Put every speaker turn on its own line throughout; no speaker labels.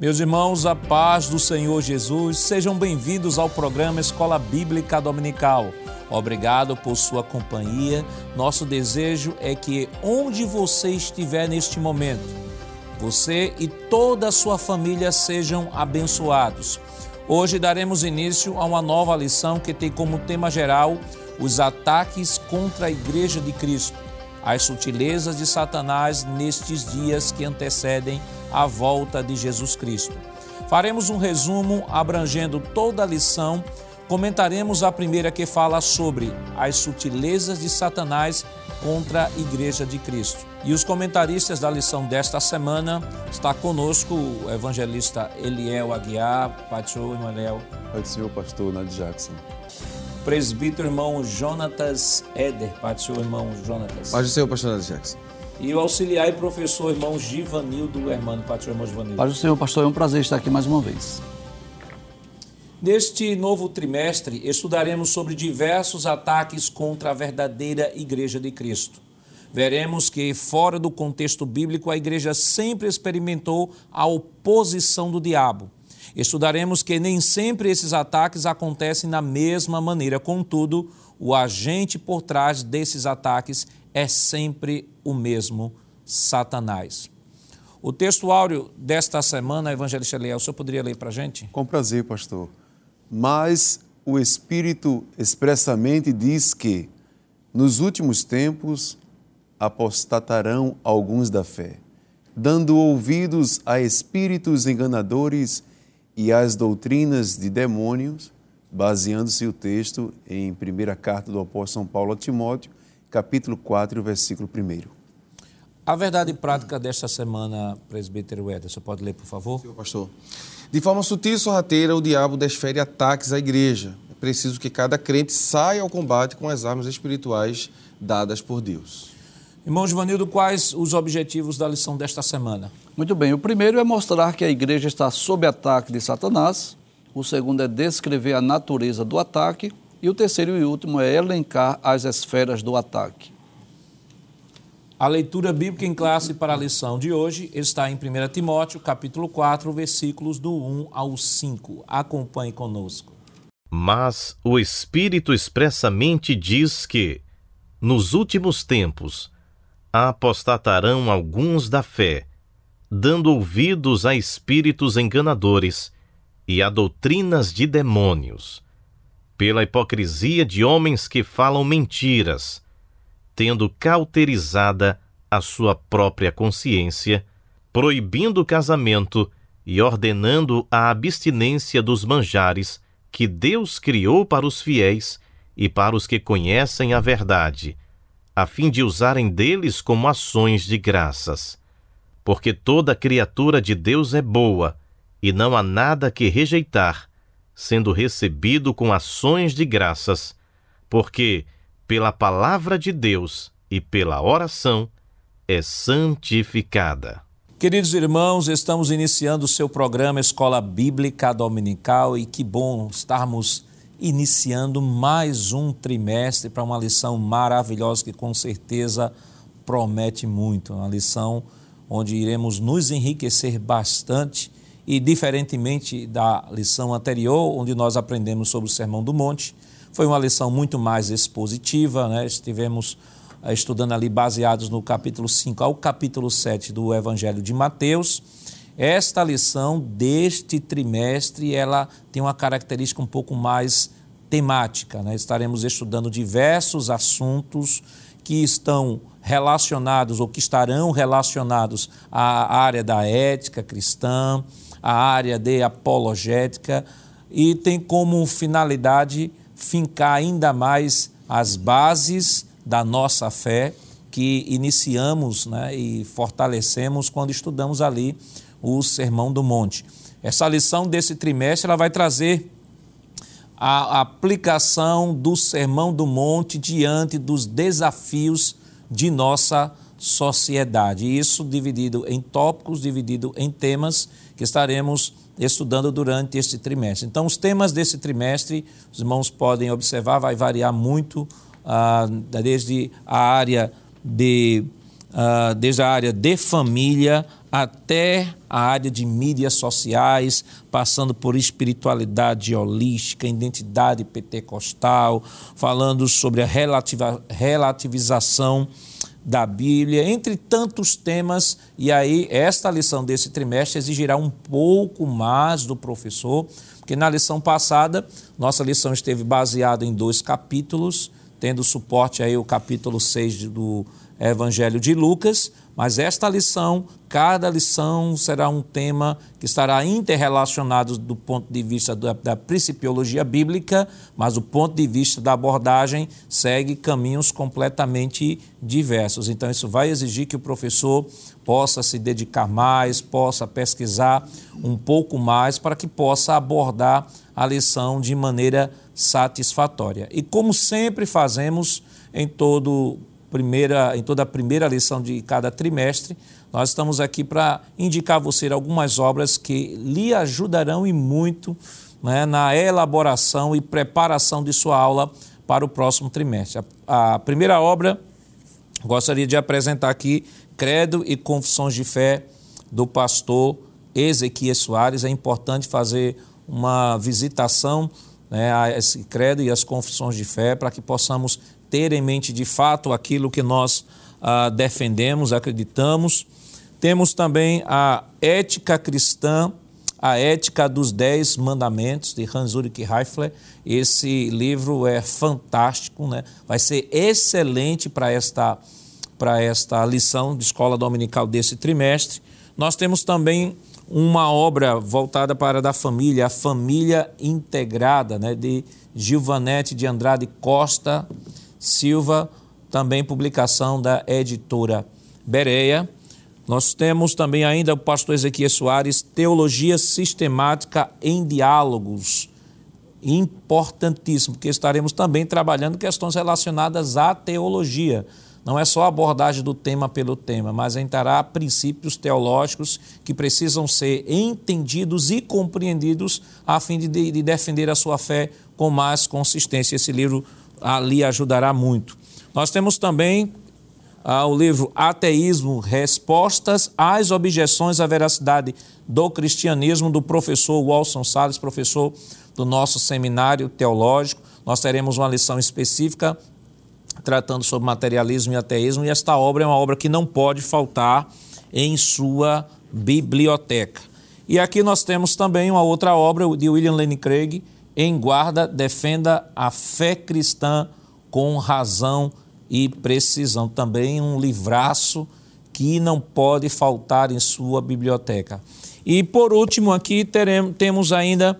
Meus irmãos, a paz do Senhor Jesus, sejam bem-vindos ao programa Escola Bíblica Dominical. Obrigado por sua companhia. Nosso desejo é que onde você estiver neste momento, você e toda a sua família sejam abençoados. Hoje daremos início a uma nova lição que tem como tema geral os ataques contra a Igreja de Cristo, as sutilezas de Satanás nestes dias que antecedem a volta de Jesus Cristo. Faremos um resumo abrangendo toda a lição. Comentaremos a primeira que fala sobre as sutilezas de Satanás contra a Igreja de Cristo. E os comentaristas da lição desta semana está conosco o evangelista Eliel Aguiar, irmão Eliel.
Pai do Senhor, pastor Nadir Jackson.
Presbítero irmão Jonatas do Senhor, irmão Jonatas.
Pai do Senhor, pastor Nadir Jackson.
E o auxiliar e professor irmão Givanildo Hermano, Senhor, irmão Givanildo.
Pai do Senhor, pastor, é um prazer estar aqui mais uma vez.
Neste novo trimestre, estudaremos sobre diversos ataques contra a verdadeira Igreja de Cristo. Veremos que, fora do contexto bíblico, a igreja sempre experimentou a oposição do diabo. Estudaremos que nem sempre esses ataques acontecem da mesma maneira, contudo, o agente por trás desses ataques é sempre o mesmo Satanás. O texto áureo desta semana, Evangelista Leal, o senhor poderia ler para a gente?
Com prazer, pastor. Mas o Espírito expressamente diz que, nos últimos tempos, apostatarão alguns da fé, dando ouvidos a espíritos enganadores e às doutrinas de demônios, baseando-se o texto em primeira carta do apóstolo São Paulo a Timóteo, capítulo 4, versículo 1.
A verdade prática desta semana, presbítero Éder, você pode ler, por favor?
Senhor pastor. De forma sutil e sorrateira, o diabo desfere ataques à igreja. É preciso que cada crente saia ao combate com as armas espirituais dadas por Deus.
Irmão Givanildo, quais os objetivos da lição desta semana?
Muito bem, o primeiro é mostrar que a igreja está sob ataque de Satanás, o segundo é descrever a natureza do ataque e o terceiro e último é elencar as esferas do ataque.
A leitura bíblica em classe para a lição de hoje está em 1 Timóteo, capítulo 4, versículos do 1 ao 5. Acompanhe conosco.
Mas o Espírito expressamente diz que, nos últimos tempos, apostatarão alguns da fé, dando ouvidos a espíritos enganadores e a doutrinas de demônios, pela hipocrisia de homens que falam mentiras tendo cauterizada a sua própria consciência, proibindo o casamento e ordenando a abstinência dos manjares que Deus criou para os fiéis e para os que conhecem a verdade, a fim de usarem deles como ações de graças. Porque toda criatura de Deus é boa, e não há nada que rejeitar, sendo recebido com ações de graças, porque pela palavra de Deus e pela oração, é santificada.
Queridos irmãos, estamos iniciando o seu programa Escola Bíblica Dominical e que bom estarmos iniciando mais um trimestre para uma lição maravilhosa que com certeza promete muito. Uma lição onde iremos nos enriquecer bastante e, diferentemente da lição anterior, onde nós aprendemos sobre o Sermão do Monte, foi uma lição muito mais expositiva, né? estivemos eh, estudando ali baseados no capítulo 5 ao capítulo 7 do Evangelho de Mateus. Esta lição deste trimestre, ela tem uma característica um pouco mais temática. Né? Estaremos estudando diversos assuntos que estão relacionados ou que estarão relacionados à área da ética cristã, à área de apologética e tem como finalidade fincar ainda mais as bases da nossa fé que iniciamos né, e fortalecemos quando estudamos ali o Sermão do Monte. Essa lição desse trimestre ela vai trazer a aplicação do Sermão do Monte diante dos desafios de nossa sociedade. Isso dividido em tópicos, dividido em temas que estaremos estudando durante este trimestre. Então, os temas desse trimestre, os irmãos podem observar, vai variar muito, ah, desde a área de uh, desde a área de família até a área de mídias sociais, passando por espiritualidade holística, identidade pentecostal, falando sobre a relativização da Bíblia, entre tantos temas. E aí, esta lição desse trimestre exigirá um pouco mais do professor, porque na lição passada, nossa lição esteve baseada em dois capítulos, tendo suporte aí o capítulo 6 do Evangelho de Lucas, mas esta lição, cada lição será um tema que estará interrelacionado do ponto de vista da, da principiologia bíblica, mas do ponto de vista da abordagem segue caminhos completamente diversos. Então, isso vai exigir que o professor possa se dedicar mais, possa pesquisar um pouco mais para que possa abordar a lição de maneira satisfatória. E como sempre fazemos em todo primeira, em toda a primeira lição de cada trimestre, nós estamos aqui para indicar a você algumas obras que lhe ajudarão e muito né, na elaboração e preparação de sua aula para o próximo trimestre. A, a primeira obra, gostaria de apresentar aqui Credo e Confissões de Fé do pastor Ezequiel Soares. É importante fazer uma visitação né, a esse credo e as confissões de fé para que possamos ter em mente de fato aquilo que nós ah, defendemos, acreditamos. Temos também a ética cristã, a ética dos Dez Mandamentos, de Hans-Ulrich Reifler. Esse livro é fantástico, né? vai ser excelente para esta, para esta lição de escola dominical desse trimestre. Nós temos também uma obra voltada para da família, a Família Integrada, né, de Gilvanete de Andrade Costa Silva, também publicação da editora Bereia. Nós temos também ainda o pastor Ezequiel Soares, Teologia Sistemática em Diálogos. Importantíssimo, porque estaremos também trabalhando questões relacionadas à teologia. Não é só a abordagem do tema pelo tema, mas entrará princípios teológicos que precisam ser entendidos e compreendidos a fim de, de defender a sua fé com mais consistência. Esse livro ali ajudará muito. Nós temos também ah, o livro Ateísmo, Respostas às Objeções à Veracidade do Cristianismo, do professor Walson Salles, professor do nosso seminário teológico. Nós teremos uma lição específica tratando sobre materialismo e ateísmo, e esta obra é uma obra que não pode faltar em sua biblioteca. E aqui nós temos também uma outra obra de William Lane Craig, em guarda, defenda a fé cristã com razão e precisão. Também um livraço que não pode faltar em sua biblioteca. E por último, aqui teremos, temos ainda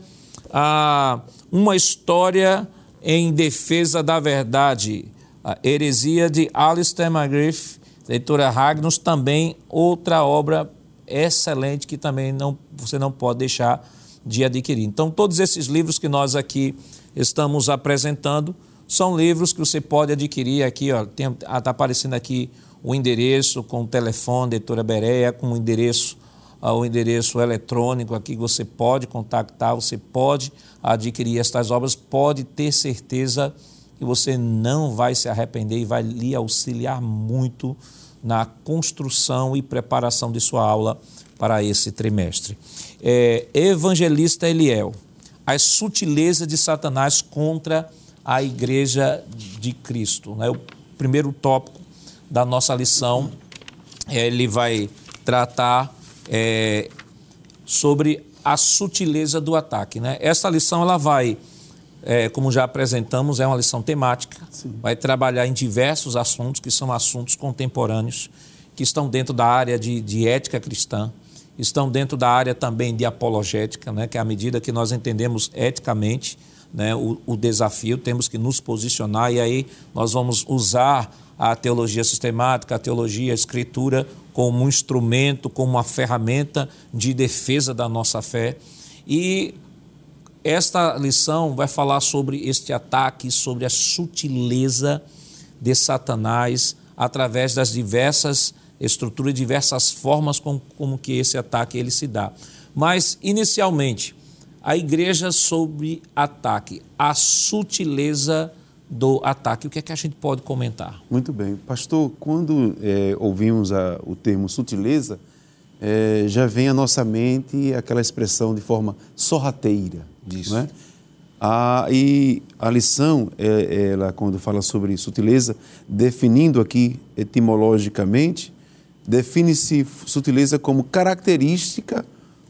ah, uma história em defesa da verdade, a heresia de Alistair McGriff, leitura Ragnus, também outra obra excelente que também não, você não pode deixar de adquirir. Então, todos esses livros que nós aqui estamos apresentando são livros que você pode adquirir aqui, está aparecendo aqui o endereço com o telefone da editora Bereia, com o endereço, uh, o endereço eletrônico aqui que você pode contactar, você pode adquirir estas obras, pode ter certeza que você não vai se arrepender e vai lhe auxiliar muito na construção e preparação de sua aula para esse trimestre é, evangelista Eliel, as sutilezas de Satanás contra a igreja de Cristo. Né? O primeiro tópico da nossa lição, é, ele vai tratar é, sobre a sutileza do ataque. Né? Essa lição ela vai, é, como já apresentamos, é uma lição temática, Sim. vai trabalhar em diversos assuntos que são assuntos contemporâneos, que estão dentro da área de, de ética cristã, estão dentro da área também de apologética, né, que é a medida que nós entendemos eticamente né, o, o desafio, temos que nos posicionar e aí nós vamos usar a teologia sistemática, a teologia, a escritura como um instrumento, como uma ferramenta de defesa da nossa fé. E esta lição vai falar sobre este ataque, sobre a sutileza de Satanás através das diversas estrutura de diversas formas como, como que esse ataque ele se dá. Mas, inicialmente, a igreja sobre ataque, a sutileza do ataque. O que é que a gente pode comentar?
Muito bem. Pastor, quando é, ouvimos a, o termo sutileza, é, já vem à nossa mente aquela expressão de forma sorrateira.
Isso.
Não é? Ah, e a lição, é, ela, quando fala sobre sutileza, definindo aqui etimologicamente, define-se sutileza como característica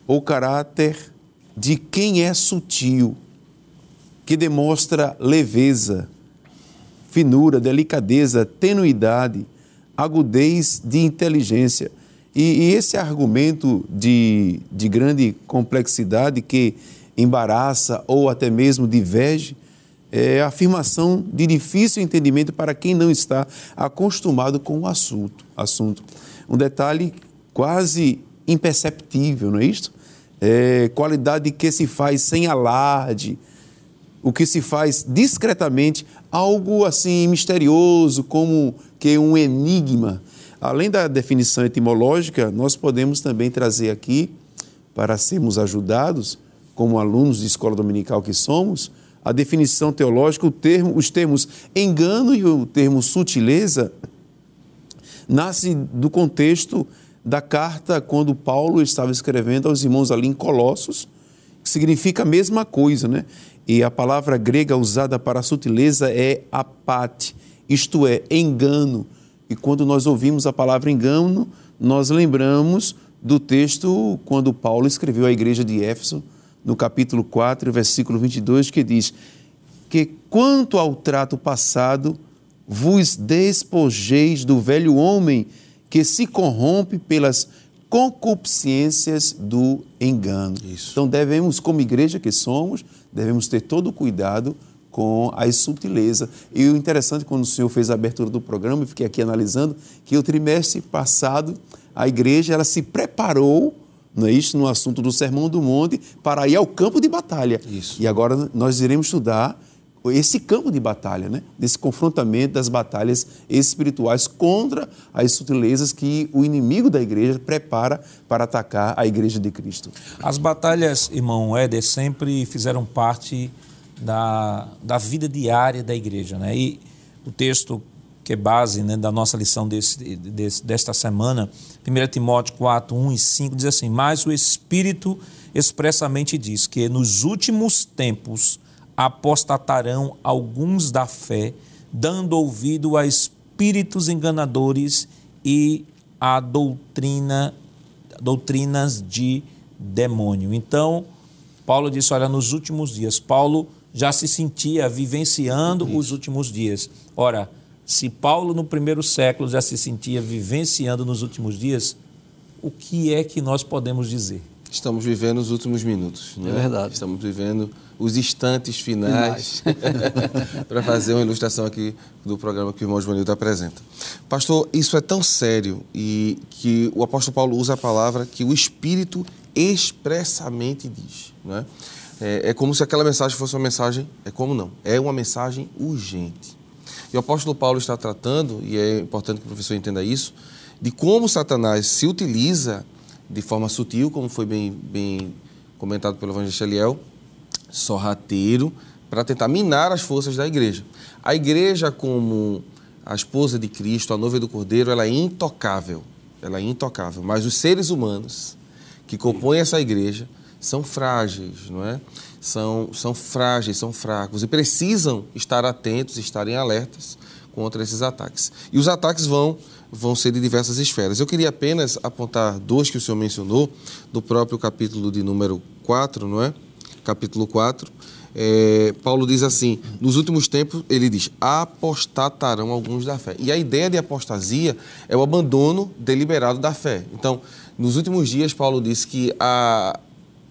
ou caráter de quem é sutil, que demonstra leveza, finura, delicadeza, tenuidade, agudez de inteligência. E, e esse argumento de, de grande complexidade que embaraça ou até mesmo diverge é afirmação de difícil entendimento para quem não está acostumado com o assunto. assunto. Um detalhe quase imperceptível, não é isto? É, qualidade que se faz sem alarde, o que se faz discretamente, algo assim misterioso, como que um enigma. Além da definição etimológica, nós podemos também trazer aqui, para sermos ajudados, como alunos de escola dominical que somos, a definição teológica, termo, os termos engano e o termo sutileza, nasce do contexto da carta quando Paulo estava escrevendo aos irmãos ali em Colossos, que significa a mesma coisa, né? E a palavra grega usada para sutileza é apate, isto é, engano. E quando nós ouvimos a palavra engano, nós lembramos do texto quando Paulo escreveu à igreja de Éfeso, no capítulo 4, versículo 22, que diz que quanto ao trato passado, vos despojeis do velho homem que se corrompe pelas concupiscências do engano.
Isso.
Então devemos, como igreja que somos, devemos ter todo o cuidado com as sutilezas. E o interessante, quando o senhor fez a abertura do programa, eu fiquei aqui analisando, que o trimestre passado a igreja ela se preparou não é isso, no assunto do Sermão do Monte, para ir ao campo de batalha.
Isso.
E agora nós iremos estudar esse campo de batalha, né? desse confrontamento das batalhas espirituais contra as sutilezas que o inimigo da igreja prepara para atacar a igreja de Cristo.
As batalhas, irmão Éder, sempre fizeram parte da, da vida diária da igreja. Né? E o texto que é base né, da nossa lição desse, desse, desta semana, 1 Timóteo 4, 1 e 5, diz assim: Mas o Espírito expressamente diz que nos últimos tempos apostatarão alguns da fé, dando ouvido a espíritos enganadores e a doutrina, doutrinas de demônio. Então, Paulo disse: olha, nos últimos dias, Paulo já se sentia vivenciando Isso. os últimos dias. Ora, se Paulo no primeiro século já se sentia vivenciando nos últimos dias, o que é que nós podemos dizer?
Estamos vivendo os últimos minutos.
Né? É verdade.
Estamos vivendo os instantes finais, para fazer uma ilustração aqui do programa que o irmão Joanildo apresenta. Pastor, isso é tão sério e que o apóstolo Paulo usa a palavra que o Espírito expressamente diz. Né? É, é como se aquela mensagem fosse uma mensagem, é como não, é uma mensagem urgente. E o apóstolo Paulo está tratando, e é importante que o professor entenda isso, de como Satanás se utiliza de forma sutil, como foi bem, bem comentado pelo evangelista Eliel, sorrateiro, para tentar minar as forças da igreja. A igreja, como a esposa de Cristo, a noiva do Cordeiro, ela é intocável. Ela é intocável. Mas os seres humanos que compõem essa igreja são frágeis, não é? São, são frágeis, são fracos e precisam estar atentos, estarem alertas contra esses ataques. E os ataques vão vão ser de diversas esferas. Eu queria apenas apontar dois que o senhor mencionou, do próprio capítulo de número 4, não é? Capítulo 4. É, Paulo diz assim: nos últimos tempos, ele diz, apostatarão alguns da fé. E a ideia de apostasia é o abandono deliberado da fé. Então, nos últimos dias, Paulo disse que a,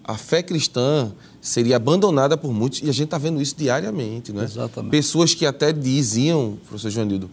a fé cristã seria abandonada por muitos, e a gente está vendo isso diariamente, né?
Exatamente.
Pessoas que até diziam, professor Joanildo,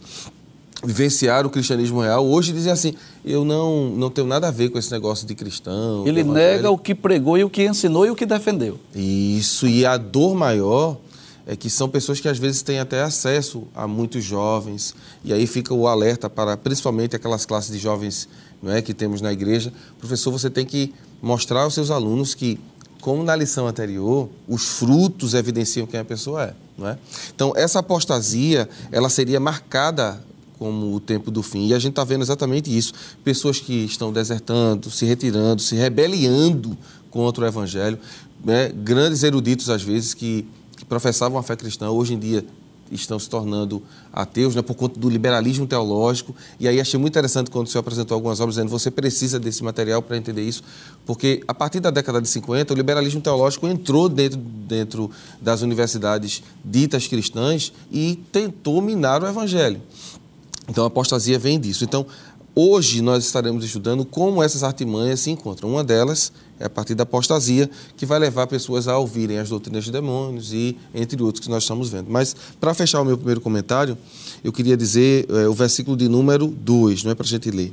vivenciar o cristianismo real, hoje dizem assim, eu não, não tenho nada a ver com esse negócio de cristão.
Ele nega o que pregou e o que ensinou e o que defendeu.
Isso, e a dor maior é que são pessoas que às vezes têm até acesso a muitos jovens, e aí fica o alerta para principalmente aquelas classes de jovens não é, que temos na igreja. Professor, você tem que mostrar aos seus alunos que como na lição anterior, os frutos evidenciam quem a pessoa é. Não é? Então, essa apostasia, ela seria marcada como o tempo do fim. E a gente está vendo exatamente isso. Pessoas que estão desertando, se retirando, se rebeliando contra o Evangelho. Né? Grandes eruditos, às vezes, que, que professavam a fé cristã, hoje em dia estão se tornando ateus né, por conta do liberalismo teológico. E aí achei muito interessante quando o senhor apresentou algumas obras dizendo você precisa desse material para entender isso, porque a partir da década de 50 o liberalismo teológico entrou dentro, dentro das universidades ditas cristãs e tentou minar o evangelho. Então a apostasia vem disso. Então hoje nós estaremos estudando como essas artimanhas se encontram. Uma delas é a partir da apostasia, que vai levar pessoas a ouvirem as doutrinas de demônios e entre outros que nós estamos vendo. Mas para fechar o meu primeiro comentário, eu queria dizer é, o versículo de número 2, não é para a gente ler.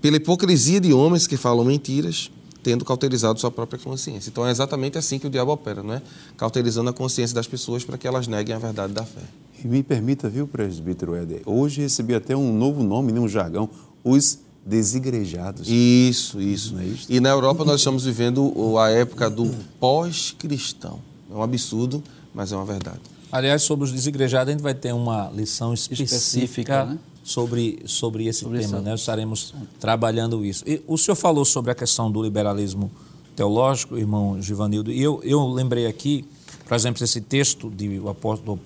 Pela hipocrisia de homens que falam mentiras, tendo cauterizado sua própria consciência. Então é exatamente assim que o diabo opera, não é? Cauterizando a consciência das pessoas para que elas neguem a verdade da fé.
E me permita, viu, presbítero Éder, hoje recebi até um novo nome, né, um jargão, os desigrejados.
Isso, isso. É isso. E na Europa nós estamos vivendo a época do pós-cristão. É um absurdo, mas é uma verdade.
Aliás, sobre os desigrejados, a gente vai ter uma lição específica, específica né? Sobre, sobre esse sobre tema. Né? Estaremos trabalhando isso. E o senhor falou sobre a questão do liberalismo teológico, irmão Givanildo, e eu, eu lembrei aqui, por exemplo, esse texto do apóstolo,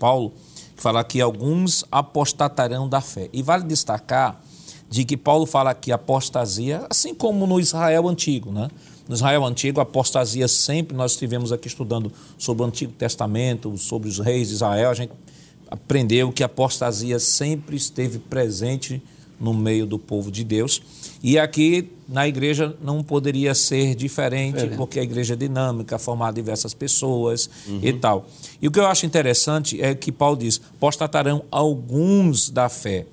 Paulo, que fala que alguns apostatarão da fé. E vale destacar de que Paulo fala que apostasia, assim como no Israel antigo, né? No Israel antigo, apostasia sempre, nós estivemos aqui estudando sobre o Antigo Testamento, sobre os reis de Israel, a gente aprendeu que a apostasia sempre esteve presente no meio do povo de Deus. E aqui na igreja não poderia ser diferente, porque a igreja é dinâmica, formada diversas pessoas uhum. e tal. E o que eu acho interessante é que Paulo diz: apostatarão alguns da fé.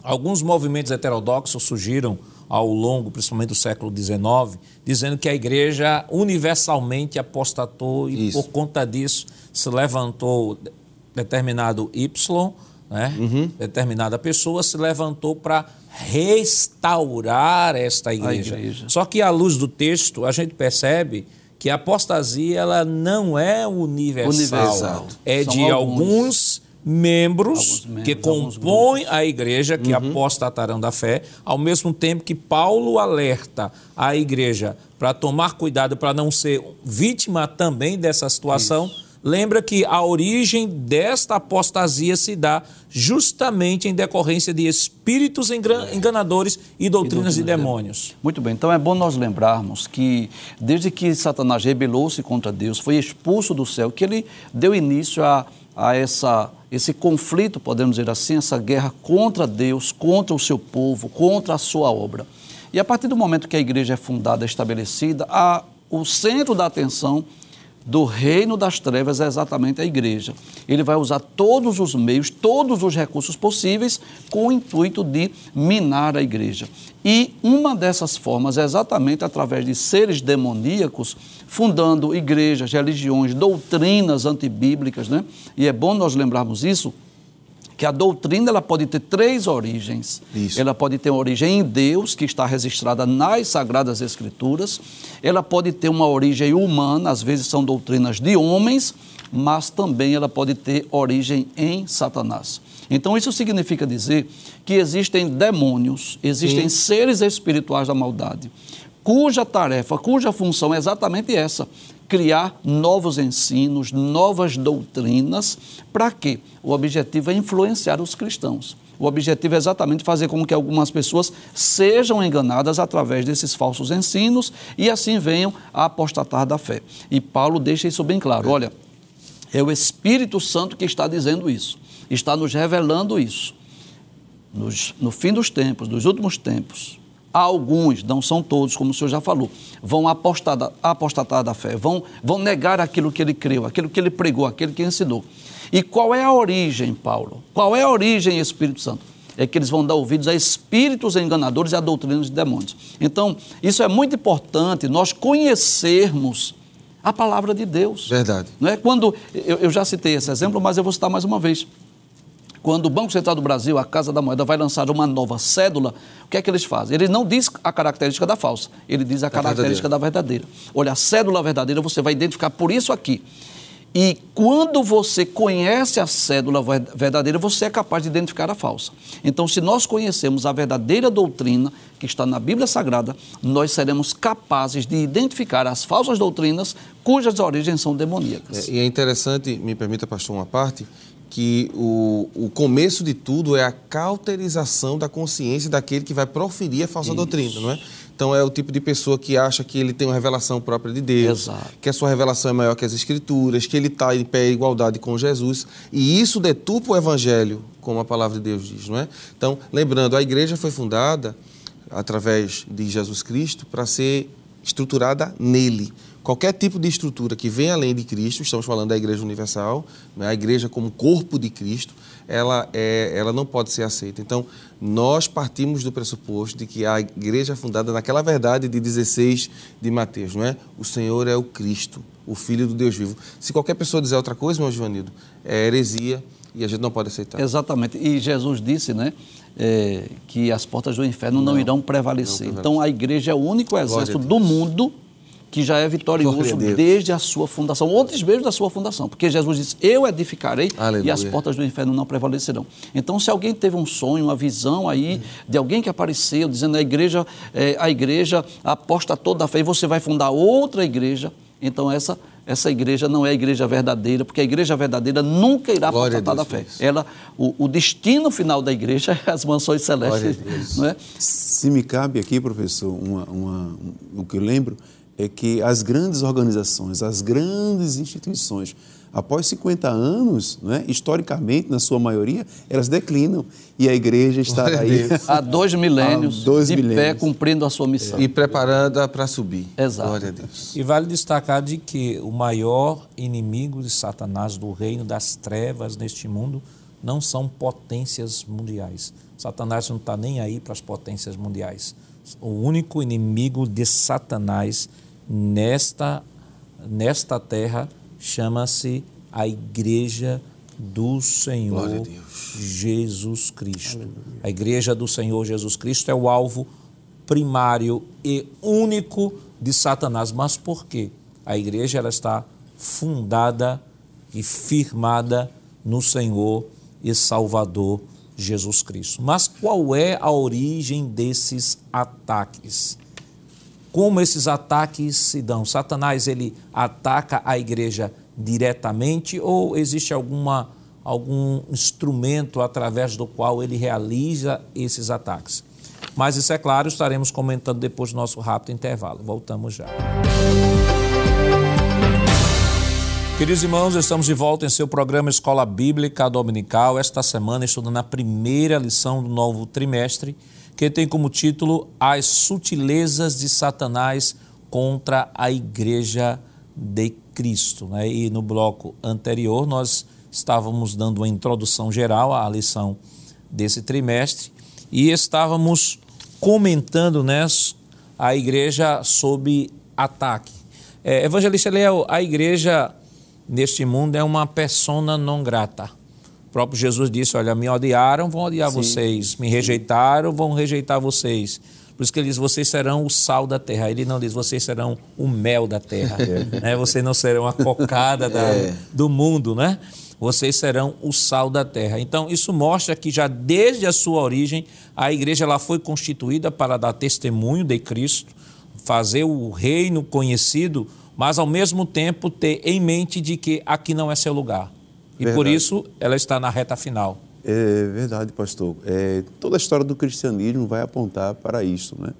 Alguns movimentos heterodoxos surgiram ao longo, principalmente do século XIX, dizendo que a igreja universalmente apostatou e Isso. por conta disso se levantou determinado Y, né? Uhum. determinada pessoa se levantou para restaurar esta igreja. igreja. Só que à luz do texto, a gente percebe que a apostasia ela não é universal. universal. É São de alguns, alguns membros, membros que compõem a igreja, que uhum. apostatarão da fé, ao mesmo tempo que Paulo alerta a igreja para tomar cuidado para não ser vítima também dessa situação. Isso. Lembra que a origem desta apostasia se dá justamente em decorrência de espíritos enganadores e doutrinas e de demônios.
Muito bem, então é bom nós lembrarmos que desde que Satanás rebelou-se contra Deus, foi expulso do céu, que ele deu início a, a essa esse conflito, podemos dizer assim, essa guerra contra Deus, contra o seu povo, contra a sua obra. E a partir do momento que a igreja é fundada, estabelecida, a, o centro da atenção do reino das trevas é exatamente a igreja. Ele vai usar todos os meios, todos os recursos possíveis com o intuito de minar a igreja. E uma dessas formas é exatamente através de seres demoníacos fundando igrejas, religiões, doutrinas antibíblicas, né? E é bom nós lembrarmos isso, que a doutrina ela pode ter três origens. Isso. Ela pode ter uma origem em Deus, que está registrada nas Sagradas Escrituras. Ela pode ter uma origem humana, às vezes são doutrinas de homens, mas também ela pode ter origem em Satanás. Então, isso significa dizer que existem demônios, existem Sim. seres espirituais da maldade, cuja tarefa, cuja função é exatamente essa: criar novos ensinos, novas doutrinas. Para quê? O objetivo é influenciar os cristãos. O objetivo é exatamente fazer com que algumas pessoas sejam enganadas através desses falsos ensinos e assim venham a apostatar da fé. E Paulo deixa isso bem claro. Olha, é o Espírito Santo que está dizendo isso, está nos revelando isso. Nos, no fim dos tempos, dos últimos tempos, alguns, não são todos, como o senhor já falou, vão apostatar, apostatar da fé, vão, vão negar aquilo que ele creu, aquilo que ele pregou, aquilo que ensinou. E qual é a origem, Paulo? Qual é a origem, Espírito Santo? É que eles vão dar ouvidos a espíritos enganadores e a doutrinas de demônios. Então, isso é muito importante, nós conhecermos a palavra de Deus.
Verdade.
Não é? Quando, eu, eu já citei esse exemplo, mas eu vou citar mais uma vez. Quando o Banco Central do Brasil, a Casa da Moeda, vai lançar uma nova cédula, o que é que eles fazem? Ele não diz a característica da falsa, ele diz a característica da verdadeira. Olha, a cédula verdadeira você vai identificar por isso aqui. E quando você conhece a cédula verdadeira, você é capaz de identificar a falsa. Então, se nós conhecemos a verdadeira doutrina que está na Bíblia Sagrada, nós seremos capazes de identificar as falsas doutrinas cujas origens são demoníacas.
É, e é interessante, me permita, pastor, uma parte, que o, o começo de tudo é a cauterização da consciência daquele que vai proferir a falsa Isso. doutrina, não é? Então é o tipo de pessoa que acha que ele tem uma revelação própria de Deus,
Exato.
que a sua revelação é maior que as Escrituras, que ele está em pé em igualdade com Jesus. E isso detupa o Evangelho, como a palavra de Deus diz, não é? Então, lembrando, a igreja foi fundada através de Jesus Cristo para ser estruturada nele qualquer tipo de estrutura que venha além de Cristo, estamos falando da Igreja Universal, né, a Igreja como corpo de Cristo, ela, é, ela não pode ser aceita. Então, nós partimos do pressuposto de que a Igreja é fundada naquela verdade de 16 de Mateus, não é? O Senhor é o Cristo, o Filho do Deus vivo. Se qualquer pessoa dizer outra coisa, meu Joanildo, é heresia e a gente não pode aceitar.
Exatamente. E Jesus disse, né? É, que as portas do inferno não, não irão prevalecer. Não então a igreja é o único exército do mundo que já é vitorioso desde a sua fundação, outros beijos da sua fundação, porque Jesus disse: Eu edificarei Aleluia. e as portas do inferno não prevalecerão. Então, se alguém teve um sonho, uma visão aí de alguém que apareceu dizendo a igreja, é, a igreja aposta toda a fé e você vai fundar outra igreja, então essa essa igreja não é a igreja verdadeira, porque a igreja verdadeira nunca irá Glória da fé. Ela, o, o, destino final da igreja é as mansões celestes. Não é?
Se me cabe aqui, professor, uma, uma, o que eu lembro é que as grandes organizações, as grandes instituições, após 50 anos, né, historicamente, na sua maioria, elas declinam. E a igreja está aí.
Há dois milênios, Há dois de milênios. pé, cumprindo a sua missão.
E preparando para subir.
Exato.
Glória a Deus.
E vale destacar de que o maior inimigo de Satanás do reino das trevas neste mundo não são potências mundiais. Satanás não está nem aí para as potências mundiais. O único inimigo de Satanás nesta, nesta terra chama-se a Igreja do Senhor Jesus Cristo. Aleluia. A Igreja do Senhor Jesus Cristo é o alvo primário e único de Satanás. Mas por quê? A igreja ela está fundada e firmada no Senhor e Salvador Jesus Cristo. Mas qual é a origem desses ataques? Como esses ataques se dão? Satanás ele ataca a igreja diretamente ou existe alguma, algum instrumento através do qual ele realiza esses ataques? Mas isso é claro, estaremos comentando depois do nosso rápido intervalo. Voltamos já. Queridos irmãos, estamos de volta em seu programa Escola Bíblica Dominical. Esta semana, estudando a primeira lição do novo trimestre que tem como título As Sutilezas de Satanás contra a Igreja de Cristo. Né? E no bloco anterior nós estávamos dando uma introdução geral à lição desse trimestre e estávamos comentando né, a igreja sob ataque. É, Evangelista Léo, a igreja neste mundo é uma persona non grata próprio Jesus disse: Olha, me odiaram, vão odiar Sim. vocês, me rejeitaram, vão rejeitar vocês. Por isso que ele diz: vocês serão o sal da terra. Ele não diz: vocês serão o mel da terra. É. Né? Vocês não serão a cocada da, é. do mundo, né? Vocês serão o sal da terra. Então, isso mostra que já desde a sua origem, a igreja ela foi constituída para dar testemunho de Cristo, fazer o reino conhecido, mas ao mesmo tempo ter em mente de que aqui não é seu lugar. E verdade. por isso ela está na reta final.
É verdade, pastor. É, toda a história do cristianismo vai apontar para isso, né?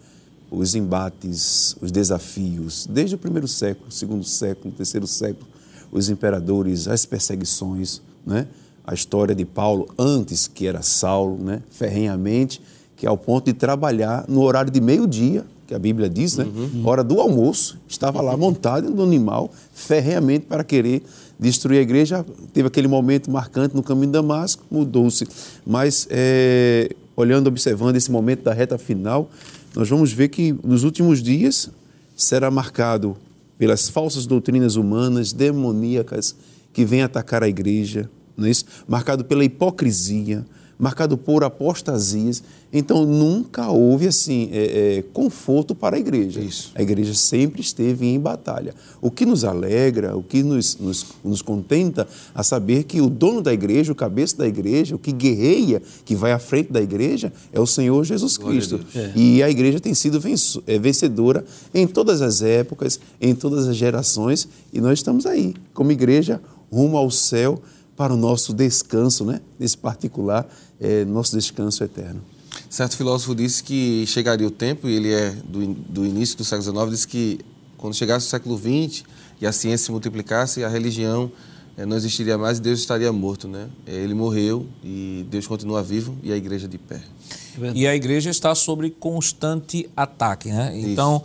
Os embates, os desafios, desde o primeiro século, segundo século, terceiro século, os imperadores, as perseguições, né? A história de Paulo antes que era Saulo, né? Ferrenhamente, que é ao ponto de trabalhar no horário de meio-dia, que a Bíblia diz, né? Uhum. Hora do almoço, estava lá montado no animal, ferrenhamente para querer destruir a igreja. Teve aquele momento marcante no caminho de Damasco, mudou-se. Mas, é, olhando, observando esse momento da reta final, nós vamos ver que nos últimos dias será marcado pelas falsas doutrinas humanas, demoníacas, que vêm atacar a igreja, não é isso? marcado pela hipocrisia, marcado por apostasias. Então, nunca houve assim é, é, conforto para a igreja.
Isso.
A igreja sempre esteve em batalha. O que nos alegra, o que nos, nos, nos contenta a saber que o dono da igreja, o cabeça da igreja, o que guerreia, que vai à frente da igreja, é o Senhor Jesus Cristo.
a Deus.
E a igreja tem sido é, vencedora em todas as épocas, em todas as gerações, e nós estamos aí, como igreja, rumo ao céu para o nosso descanso, né? Nesse particular, é, nosso descanso eterno.
Certo filósofo disse que chegaria o tempo, e ele é do, do início do século XIX, disse que quando chegasse o século XX e a ciência se multiplicasse, a religião eh, não existiria mais e Deus estaria morto, né? Eh, Ele morreu e Deus continua vivo e a igreja de pé.
E a igreja está sob constante ataque, né? Então,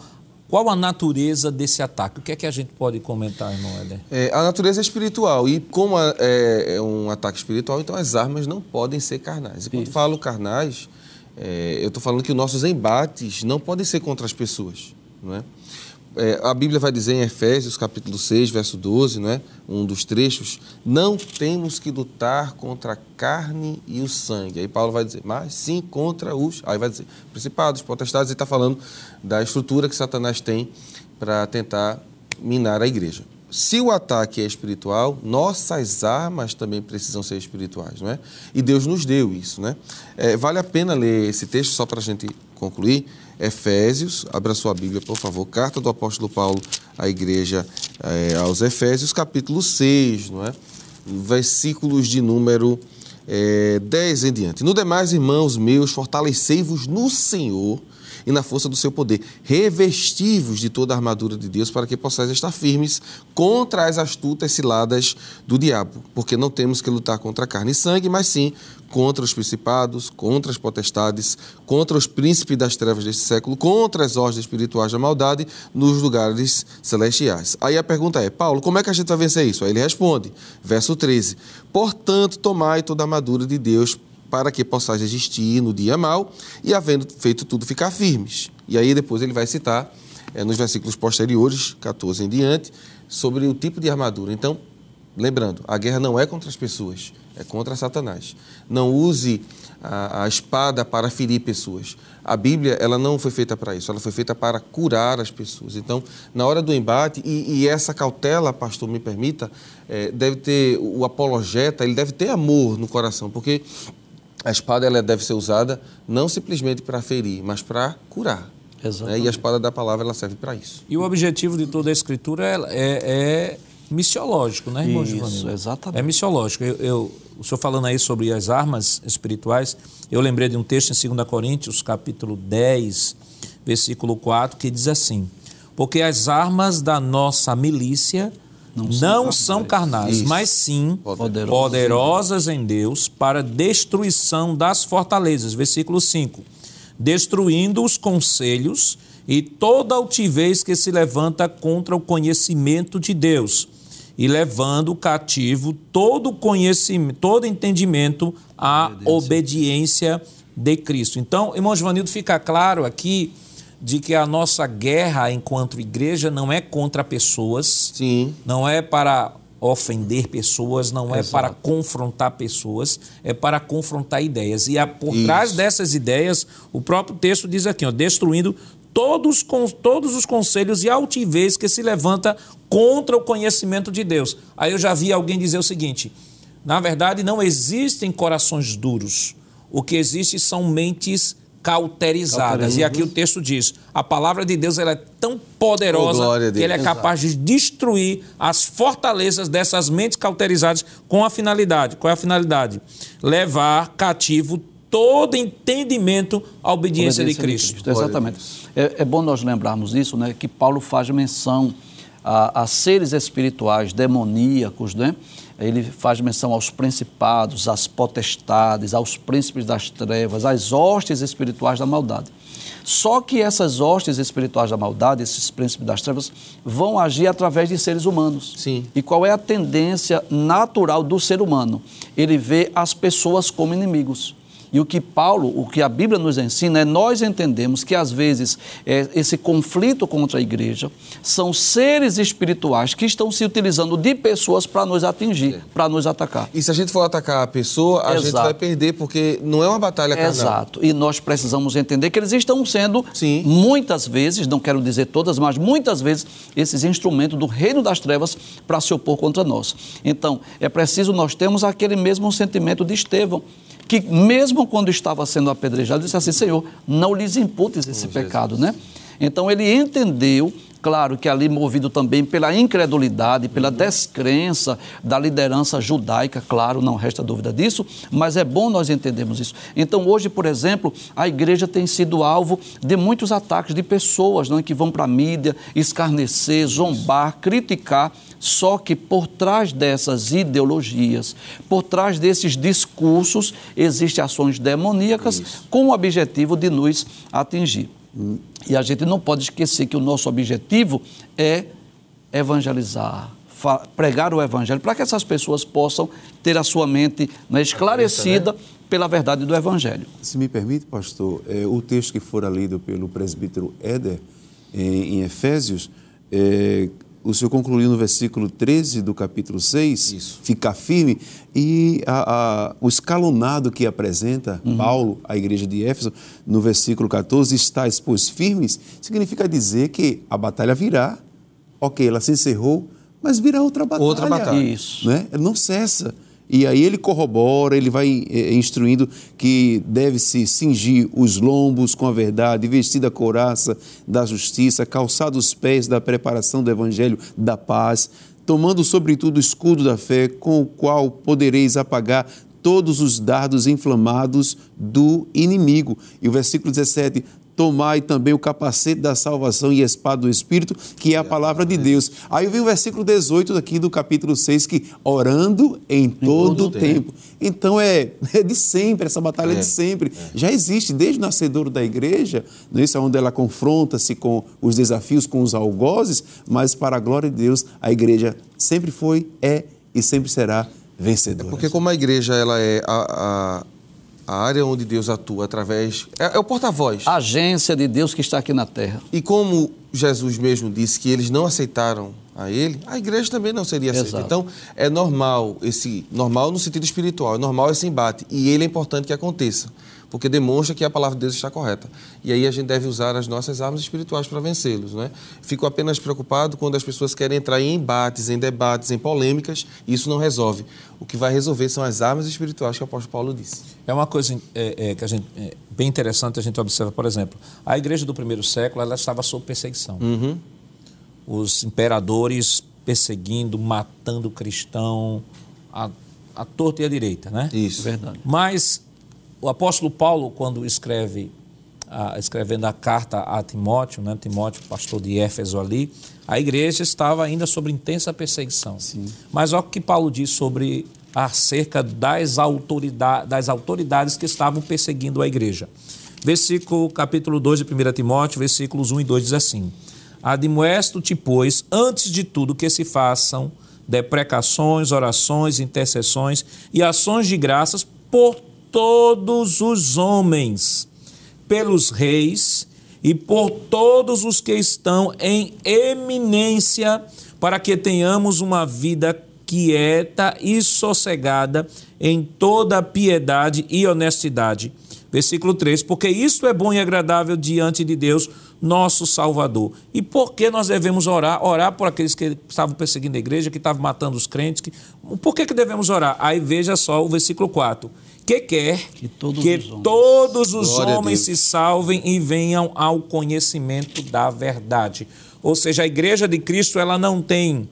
qual a natureza desse ataque? O que é que a gente pode comentar, irmão Éder?
É, a natureza é espiritual e como a- é, é um ataque espiritual, então as armas não podem ser carnais. E quando falo carnais, é, eu estou falando que os nossos embates não podem ser contra as pessoas, não é? É, a Bíblia vai dizer em Efésios, capítulo 6, verso 12, não é? um dos trechos, não temos que lutar contra a carne e o sangue. Aí Paulo vai dizer, mas sim contra os... Aí vai dizer, principados, potestades, ele está falando da estrutura que Satanás tem para tentar minar a igreja. Se o ataque é espiritual, nossas armas também precisam ser espirituais, não é? E Deus nos deu isso, né? É, vale a pena ler esse texto só para a gente concluir. Efésios, abra sua Bíblia, por favor. Carta do apóstolo Paulo à igreja é, aos Efésios, capítulo 6, não é? Versículos de número é, 10 em diante. No demais, irmãos meus, fortalecei-vos no Senhor e na força do seu poder. Revesti-vos de toda a armadura de Deus para que possais estar firmes contra as astutas ciladas do diabo, porque não temos que lutar contra carne e sangue, mas sim contra os principados, contra as potestades, contra os príncipes das trevas deste século, contra as ordens espirituais da maldade nos lugares celestiais. Aí a pergunta é, Paulo, como é que a gente vai vencer isso? Aí ele responde, verso 13: Portanto, tomai toda a armadura de Deus para que possais resistir no dia mau e, havendo feito tudo, ficar firmes. E aí depois ele vai citar, eh, nos versículos posteriores, 14 em diante, sobre o tipo de armadura. Então, lembrando, a guerra não é contra as pessoas, é contra Satanás. Não use a, a espada para ferir pessoas. A Bíblia ela não foi feita para isso, ela foi feita para curar as pessoas. Então, na hora do embate, e, e essa cautela, pastor, me permita, eh, deve ter, o apologeta, ele deve ter amor no coração, porque a espada ela deve ser usada não simplesmente para ferir, mas para curar. né?
Exatamente.
E a espada da palavra ela serve para isso.
E o objetivo de toda a escritura é, é- é missiológico, né, irmão
Isso,
Giovanni?
exatamente.
É missiológico. Eu, eu- o senhor falando aí sobre as armas espirituais, eu lembrei de um texto em 2 Coríntios, capítulo 10, versículo 4, que diz assim: Porque as armas da nossa milícia não, são carnais,
Isso.
mas sim
Poderosas.
poderosas em Deus para destruição das fortalezas. Versículo 5. Destruindo os conselhos e toda altivez que se levanta contra o conhecimento de Deus, e levando cativo todo conhecimento, todo entendimento à obediência de Cristo. Então, irmão Givanildo, fica claro aqui de que a nossa guerra enquanto igreja não é contra pessoas,
Sim.
não é para ofender pessoas, não é para confrontar pessoas, é para confrontar ideias. E a, por
Isso.
trás dessas ideias, o próprio texto diz aqui, ó, destruindo todos, con- todos os conselhos e altivez que se levanta contra o conhecimento de Deus. Aí eu já vi alguém dizer o seguinte: na verdade, não existem corações duros. O que existe são mentes cauterizadas. E aqui o texto diz: a palavra de Deus ela é tão poderosa
Oh,
que ele é capaz de destruir as fortalezas dessas mentes cauterizadas com a finalidade. Qual é a finalidade? Levar cativo todo entendimento à obediência, de Cristo.
Exatamente. É, é bom nós lembrarmos isso, né? Que Paulo faz menção a, a seres espirituais demoníacos, né? Ele faz menção aos principados, às potestades, aos príncipes das trevas, às hostes espirituais da maldade. Só que essas hostes espirituais da maldade, esses príncipes das trevas, vão agir através de seres humanos.
Sim.
E qual é a tendência natural do ser humano? Ele vê as pessoas como inimigos. E o que Paulo, o que a Bíblia nos ensina é nós entendemos que às vezes é, esse conflito contra a igreja são seres espirituais que estão se utilizando de pessoas para nos atingir, para nos atacar.
E se a gente for atacar a pessoa, a
Exato.
gente vai perder, porque não é uma batalha carnal.
Exato. E nós precisamos entender que eles estão sendo,
Sim.
muitas vezes, não quero dizer todas, mas muitas vezes, esses instrumentos do reino das trevas para se opor contra nós. Então, é preciso nós termos aquele mesmo sentimento de Estevão, que mesmo quando estava sendo apedrejado, disse assim: Senhor, não lhes imputes esse pecado, né? Então, ele entendeu. Claro que ali movido também pela incredulidade, pela descrença da liderança judaica, claro, não resta dúvida disso, mas é bom nós entendermos isso. Então, hoje, por exemplo, a igreja tem sido alvo de muitos ataques de pessoas não é, que vão para a mídia escarnecer, zombar, criticar, só que por trás dessas ideologias, por trás desses discursos, existem ações demoníacas com o objetivo de nos atingir. E a gente não pode esquecer que o nosso objetivo é evangelizar, pregar o evangelho, para que essas pessoas possam ter a sua mente né, esclarecida pela verdade do evangelho.
Se me permite, pastor, é, o texto que fora lido pelo presbítero Éder em, em Efésios, é, o senhor concluiu no versículo 13 do capítulo 6,
Isso.
ficar firme, e a- a- o escalonado que apresenta Paulo à igreja de Éfeso, no versículo 14, estáis, pois, firmes, significa dizer que a batalha virá, ok, ela se encerrou, mas virá outra batalha.
Outra batalha.
Isso.
Né? Não cessa. E aí ele corrobora, ele vai eh, instruindo que deve-se cingir os lombos com a verdade, vestir a couraça da justiça, calçar os pés da preparação do evangelho da paz, tomando sobretudo o escudo da fé, com o qual podereis apagar todos os dardos inflamados do inimigo. E o versículo 17, tomai também o capacete da salvação e a espada do Espírito, que é a palavra de Deus. Aí vem o versículo 18 aqui do capítulo 6, que orando em todo o tempo. Então é, é de sempre, essa batalha é de sempre. Já existe desde o nascedouro da igreja, não é isso? onde ela confronta-se com os desafios, com os algozes, mas para a glória de Deus, a igreja sempre foi, é e sempre será vencedora.
Porque como a igreja ela é a, a, a área onde Deus atua através... É, é o porta-voz.
Agência de Deus que está aqui na terra.
E como Jesus mesmo disse que eles não aceitaram a ele, a igreja também não seria aceita.
Exato.
Então, é normal esse normal no sentido espiritual, é normal esse embate e ele é importante que aconteça, porque demonstra que a palavra de Deus está correta. E aí a gente deve usar as nossas armas espirituais para vencê-los, não é? Fico apenas preocupado quando as pessoas querem entrar em embates, em debates, em polêmicas, e isso não resolve. O que vai resolver são as armas espirituais que o apóstolo Paulo disse.
É uma coisa é, é, que a gente, é, bem interessante a gente observa, por exemplo, a igreja do primeiro século ela estava sob perseguição. Os imperadores perseguindo, matando cristão, a, a torta e a direita, né?
Isso.
Verdade.
Mas o apóstolo Paulo, quando escreve, a- escrevendo a carta a Timóteo, né? Timóteo, pastor de Éfeso ali, a igreja estava ainda sob intensa perseguição. Mas olha o que Paulo diz sobre acerca das, autoridade, das autoridades que estavam perseguindo a igreja. Versículo, capítulo 2 de 1 Timóteo, versículos 1 e 2 diz assim: Admoesto-te, pois, antes de tudo que se façam deprecações, orações, intercessões e ações de graças por todos os homens, pelos reis e por todos os que estão em eminência, para que tenhamos uma vida quieta e sossegada em toda piedade e honestidade. Versículo 3: Porque isto é bom e agradável diante de Deus, nosso Salvador. E por que nós devemos orar? Orar por aqueles que estavam perseguindo a igreja, que estavam matando os crentes. Que... Por que, que devemos orar? Aí veja só o versículo 4. Que quer
Que todos
que
os homens-
todos os homens se salvem e venham ao conhecimento da verdade. Ou seja, a igreja de Cristo ela não tem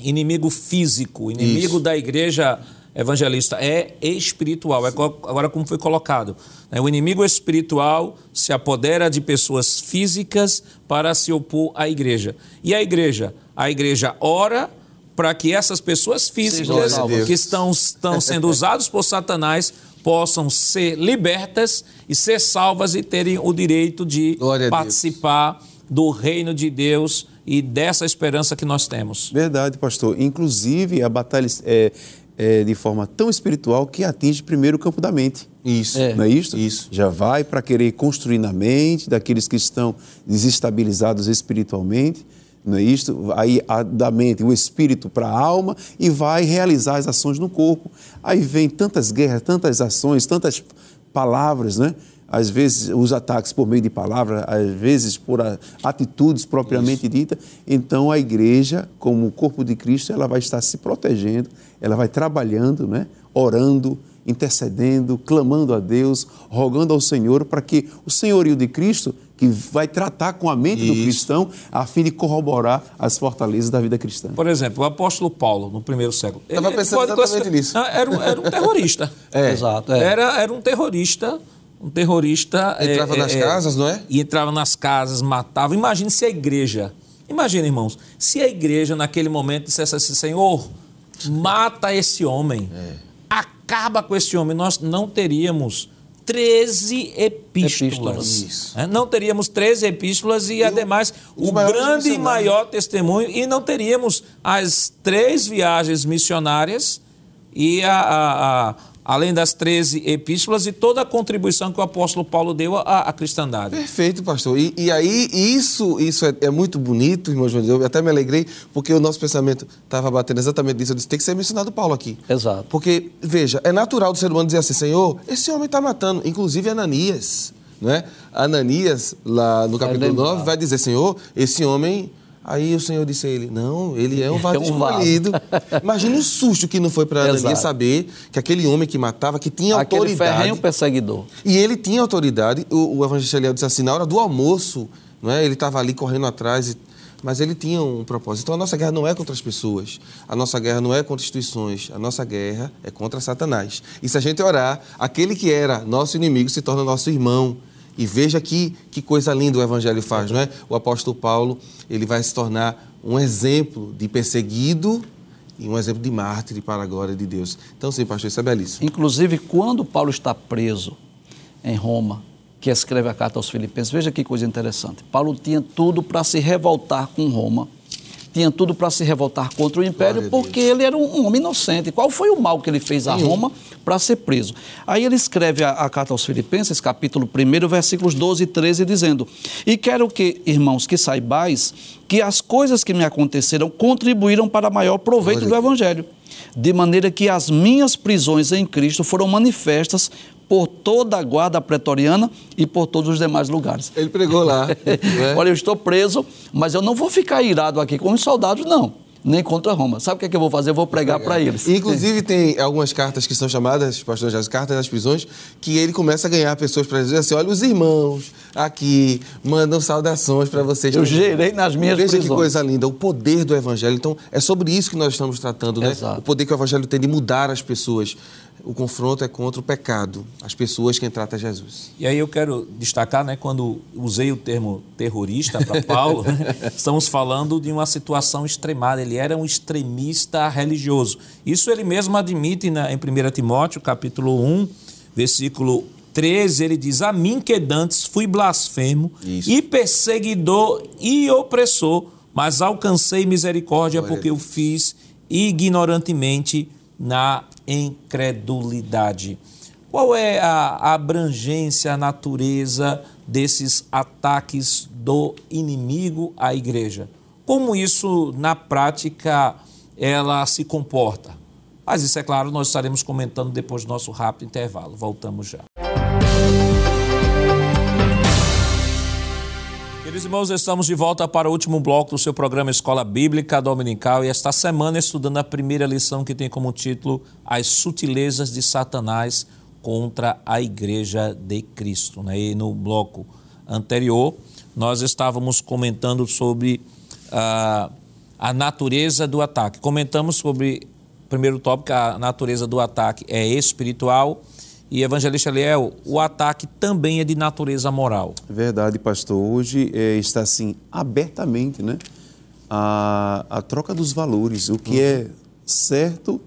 inimigo físico, inimigo
Isso.
da igreja evangelista é espiritual. É co- agora como foi colocado, né? o inimigo espiritual se apodera de pessoas físicas para se opor à igreja. E a igreja, a igreja ora para que essas pessoas físicas que estão, estão sendo usados por Satanás possam ser libertas e ser salvas e terem o direito de participar do reino de Deus e dessa esperança que nós temos.
Verdade, pastor. Inclusive, a batalha é, é de forma tão espiritual que atinge primeiro o campo da mente.
Isso.
É. Não é isso?
Isso.
Já vai para querer construir na mente daqueles que estão desestabilizados espiritualmente, não é isto? Aí da mente, o espírito para a alma e vai realizar as ações no corpo. Aí vem tantas guerras, tantas ações, tantas palavras, né? Às vezes os ataques por meio de palavras, às vezes por atitudes propriamente ditas. Então a igreja, como o corpo de Cristo, ela vai estar se protegendo, ela vai trabalhando, né? Orando, intercedendo, clamando a Deus, rogando ao Senhor para que o senhorio de Cristo, que vai tratar com a mente Isso. do cristão, a fim de corroborar as fortalezas da vida cristã.
Por exemplo, o apóstolo Paulo, no primeiro século.
Estava pensando exatamente nisso.
Era, um, era um terrorista.
é. Exato. É.
Era, era um terrorista um terrorista.
Entrava é, nas é, casas, não é?
E entrava nas casas, matava. Imagine se a igreja. Imagina, irmãos, se a igreja naquele momento dissesse assim: Senhor, mata esse homem. É acaba com esse homem, nós não teríamos 13 epístolas. epístolas. É, não teríamos 13 epístolas e, e ademais, o grande e maior testemunho, e não teríamos as três viagens missionárias e a, a, a além das 13 epístolas e toda a contribuição que o apóstolo Paulo deu à, à cristandade.
Perfeito, pastor. E, e aí, isso, isso é, é, muito bonito, irmão João. Eu até me alegrei, porque o nosso pensamento estava batendo exatamente nisso. Eu disse, tem que ser mencionado Paulo aqui.
Exato.
Porque, veja, é natural do ser humano dizer assim, Senhor, esse homem está matando, inclusive Ananias. Não é? Ananias, lá no capítulo 9, vai dizer, Senhor, esse homem Aí o Senhor disse a ele: Não, ele é um vaso é um escolhido. Imagina o susto que não foi para Ananias saber que aquele homem que matava, que tinha aquele autoridade.
Aquele perseguidor.
E ele tinha autoridade. O, o evangelista Eliel disse assim: na hora do almoço, não é? ele estava ali correndo atrás. E, mas ele tinha um propósito. Então a nossa guerra não é contra as pessoas, a nossa guerra não é contra instituições, a nossa guerra é contra Satanás. E se a gente orar, aquele que era nosso inimigo se torna nosso irmão. E veja que, que coisa linda o Evangelho faz, não é? O apóstolo Paulo, ele vai se tornar um exemplo de perseguido e um exemplo de mártir para a glória de Deus. Então, sim, pastor, isso é belíssimo.
Inclusive, quando Paulo está preso em Roma, que escreve a carta aos Filipenses, veja que coisa interessante. Paulo tinha tudo para se revoltar com Roma tinha tudo para se revoltar contra o império, porque ele era um, um, homem inocente. Qual foi o mal que ele fez a Roma para ser preso? Aí ele escreve a, a, carta aos Filipenses, capítulo 1, versículos 12 e 13, dizendo: E quero que, irmãos, que saibais que as coisas que me aconteceram contribuíram para maior proveito do Evangelho de maneira que as minhas prisões em Cristo foram manifestas por toda a guarda pretoriana e por todos os demais lugares.
Ele pregou lá. né?
Olha, eu estou preso, mas eu não vou ficar irado aqui com os soldados, não nem contra Roma. Sabe o que, é que eu vou fazer? Eu vou pregar para eles.
Inclusive, tem algumas cartas que são chamadas, pastor Jesus, cartas das prisões, que ele começa a ganhar pessoas para dizer assim: olha, os irmãos aqui mandam saudações para vocês.
Eu gerei nas minhas
Veja
prisões.
que coisa linda, o poder do evangelho. Então, é sobre isso que nós estamos tratando, né? Exato. O poder que o evangelho tem de mudar as pessoas o confronto é contra o pecado, as pessoas quem trata Jesus.
E aí eu quero destacar, né, quando usei o termo terrorista para Paulo, né, estamos falando de uma situação extremada. Ele era um extremista religioso. Isso ele mesmo admite na, em 1 Timóteo, capítulo 1, versículo 13, ele diz: A mim que dantes fui blasfemo Isso. e perseguidor e opressor, mas alcancei misericórdia porque o fiz ignorantemente na incredulidade. Qual é a abrangência, a natureza desses ataques do inimigo à igreja? Como isso, na prática, ela se comporta? Mas isso, é claro, nós estaremos comentando depois do nosso rápido intervalo. Voltamos já. Queridos irmãos, estamos de volta para o último bloco do seu programa Escola Bíblica Dominical e esta semana estudando a primeira lição que tem como título As Sutilezas de Satanás contra a Igreja de Cristo. Né? E no bloco anterior, nós estávamos comentando sobre ah, a natureza do ataque. Comentamos sobre, primeiro tópico, a natureza do ataque é espiritual e evangelista Liel, o ataque também é de natureza moral.
Verdade, pastor. Hoje é, está assim abertamente, né? A, a troca dos valores, o que uhum. é certo,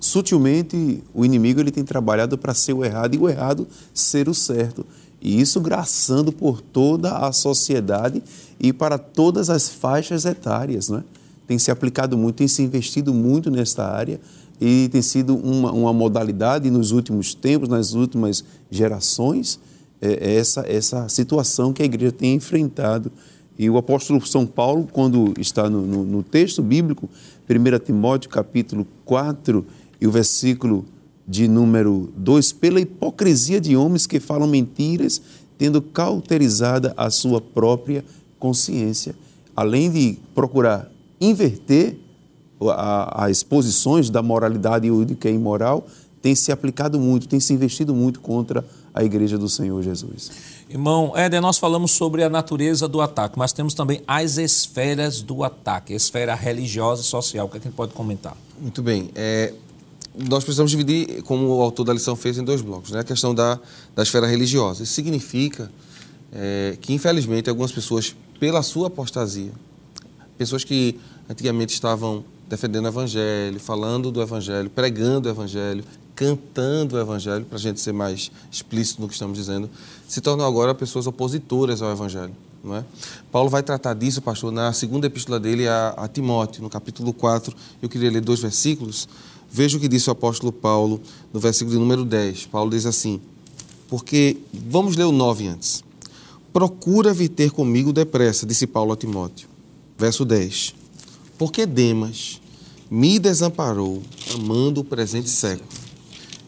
sutilmente o inimigo ele tem trabalhado para ser o errado e o errado ser o certo. E isso graçando por toda a sociedade e para todas as faixas etárias, né? Tem se aplicado muito, tem se investido muito nesta área e tem sido uma, uma modalidade nos últimos tempos, nas últimas gerações, é, é essa, essa situação que a igreja tem enfrentado. E o apóstolo São Paulo, quando está no, no, no texto bíblico, 1 Timóteo capítulo 4 e o versículo de número 2, pela hipocrisia de homens que falam mentiras, tendo cauterizada a sua própria consciência, além de procurar inverter as posições da moralidade e o que é imoral, tem se aplicado muito, tem se investido muito contra a igreja do Senhor Jesus.
Irmão Éder, nós falamos sobre a natureza do ataque, mas temos também as esferas do ataque, a esfera religiosa e social. O que, é que a gente pode comentar?
Muito bem. É, nós precisamos dividir, como o autor da lição fez, em dois blocos. Né? A questão da, da esfera religiosa. Isso significa é, que, infelizmente, algumas pessoas, pela sua apostasia, pessoas que antigamente estavam defendendo o Evangelho, falando do Evangelho, pregando o Evangelho, cantando o Evangelho, para a gente ser mais explícito no que estamos dizendo, se tornam agora pessoas opositoras ao Evangelho. Não é? Paulo vai tratar disso, pastor, na segunda epístola dele a, a Timóteo, no capítulo 4. Eu queria ler dois versículos Veja o que disse o apóstolo Paulo no versículo de número 10. Paulo diz assim: Porque, vamos ler o 9 antes. Procura vir ter comigo depressa, disse Paulo a Timóteo. Verso 10. Porque Demas me desamparou, amando o presente século.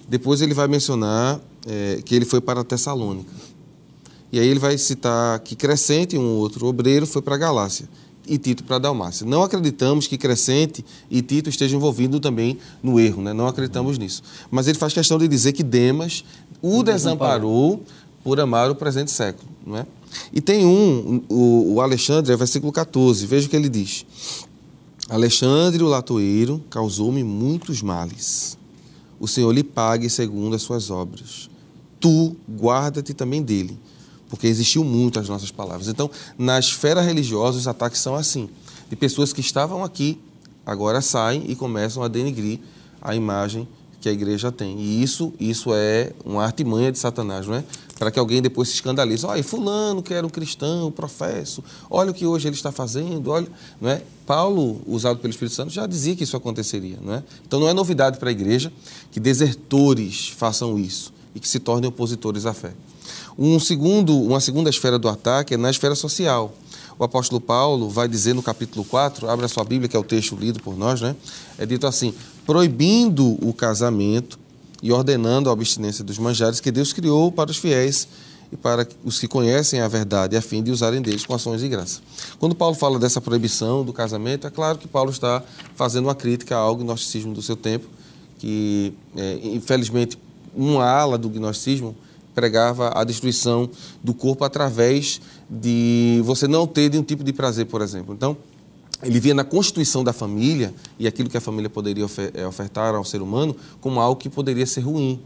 Depois ele vai mencionar é, que ele foi para a Tessalônica. E aí ele vai citar que Crescente, um outro obreiro, foi para Galácia e Tito para Dalmácia. Não acreditamos que Crescente e Tito estejam envolvidos também no erro, né? não acreditamos nisso. Mas ele faz questão de dizer que Demas o desamparou por amar o presente século. Não é? E tem um, o, o Alexandre, é versículo 14, veja o que ele diz. Alexandre, o latoeiro, causou-me muitos males. O Senhor lhe pague segundo as suas obras. Tu guarda-te também dele porque existiu muito as nossas palavras. Então, na esfera religiosa, os ataques são assim: de pessoas que estavam aqui, agora saem e começam a denigrir a imagem que a igreja tem. E isso, isso é uma artimanha de Satanás, não é? Para que alguém depois se escandalize. Olha, fulano que era um cristão, professo, olha o que hoje ele está fazendo, olha, não é? Paulo, usado pelo Espírito Santo, já dizia que isso aconteceria, não é? Então não é novidade para a igreja que desertores façam isso e que se tornem opositores à fé. Um segundo, uma segunda esfera do ataque é na esfera social. O apóstolo Paulo vai dizer no capítulo 4, abre a sua Bíblia, que é o texto lido por nós, né? É dito assim: proibindo o casamento e ordenando a abstinência dos manjares que Deus criou para os fiéis e para os que conhecem a verdade, a fim de usarem deles com ações de graça. Quando Paulo fala dessa proibição do casamento, é claro que Paulo está fazendo uma crítica ao gnosticismo do seu tempo, que, é, infelizmente, uma ala do gnosticismo pregava a destruição do corpo através de você não ter nenhum tipo de prazer, por exemplo. Então, ele via na constituição da família e aquilo que a família poderia eh, ofertar ao ser humano como algo que poderia ser ruim.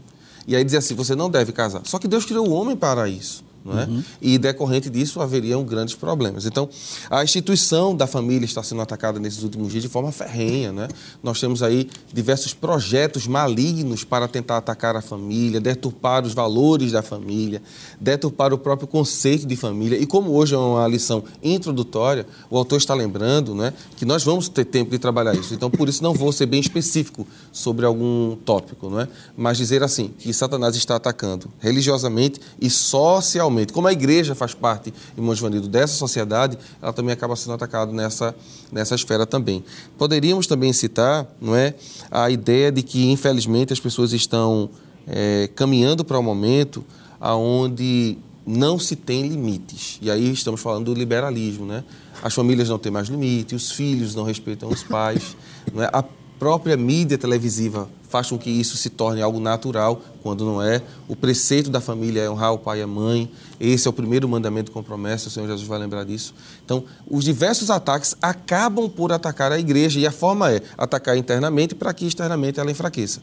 E aí dizia assim: você não deve casar. Só que Deus criou o homem para isso é? Uhum. E decorrente disso haveriam grandes problemas. Então, a instituição da família está sendo atacada nesses últimos dias de forma ferrenha, né? Nós temos aí diversos projetos malignos para tentar atacar a família, deturpar os valores da família, deturpar o próprio conceito de família. E como hoje é uma lição introdutória, o autor está lembrando, né, que nós vamos ter tempo de trabalhar isso. Então, por isso não vou ser bem específico sobre algum tópico, não é? Mas dizer assim que Satanás está atacando religiosamente e socialmente como a igreja faz parte, irmão Joanildo, dessa sociedade, ela também acaba sendo atacada nessa, nessa esfera também. Poderíamos também citar não é, a ideia de que, infelizmente, as pessoas estão é, caminhando para um momento onde não se tem limites. E aí estamos falando do liberalismo, né? As famílias não têm mais limite, os filhos não respeitam os pais, não é? a própria mídia televisiva faz com que isso se torne algo natural, quando não é. O preceito da família é honrar o pai e a mãe. Esse é o primeiro mandamento com promessa, o Senhor Jesus vai lembrar disso. Então, os diversos ataques acabam por atacar a igreja, e a forma é atacar internamente para que externamente ela enfraqueça.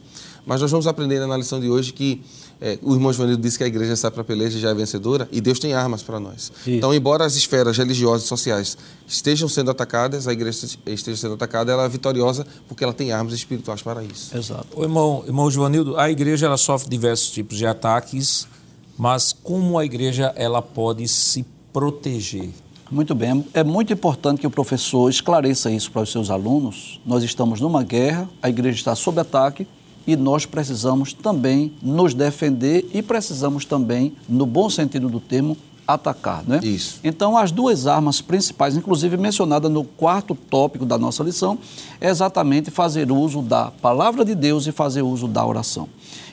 Mas nós vamos aprender na lição de hoje que é, o irmão Joanildo disse que a igreja sai para a peleja e já é vencedora, e Deus tem armas para nós. Então, embora as esferas religiosas e sociais estejam sendo atacadas, a igreja esteja sendo atacada, ela é vitoriosa porque ela tem armas espirituais para isso.
Exato. O irmão, irmão Joanildo, a igreja ela sofre diversos tipos de ataques, mas como a igreja ela pode se proteger?
Muito bem. É muito importante que o professor esclareça isso para os seus alunos. Nós estamos numa guerra, a igreja está sob ataque e nós precisamos também nos defender e precisamos também, no bom sentido do termo, atacar, né?
Isso.
Então, as duas armas principais, inclusive mencionada no quarto tópico da nossa lição, é exatamente fazer uso da palavra de Deus e fazer uso da oração.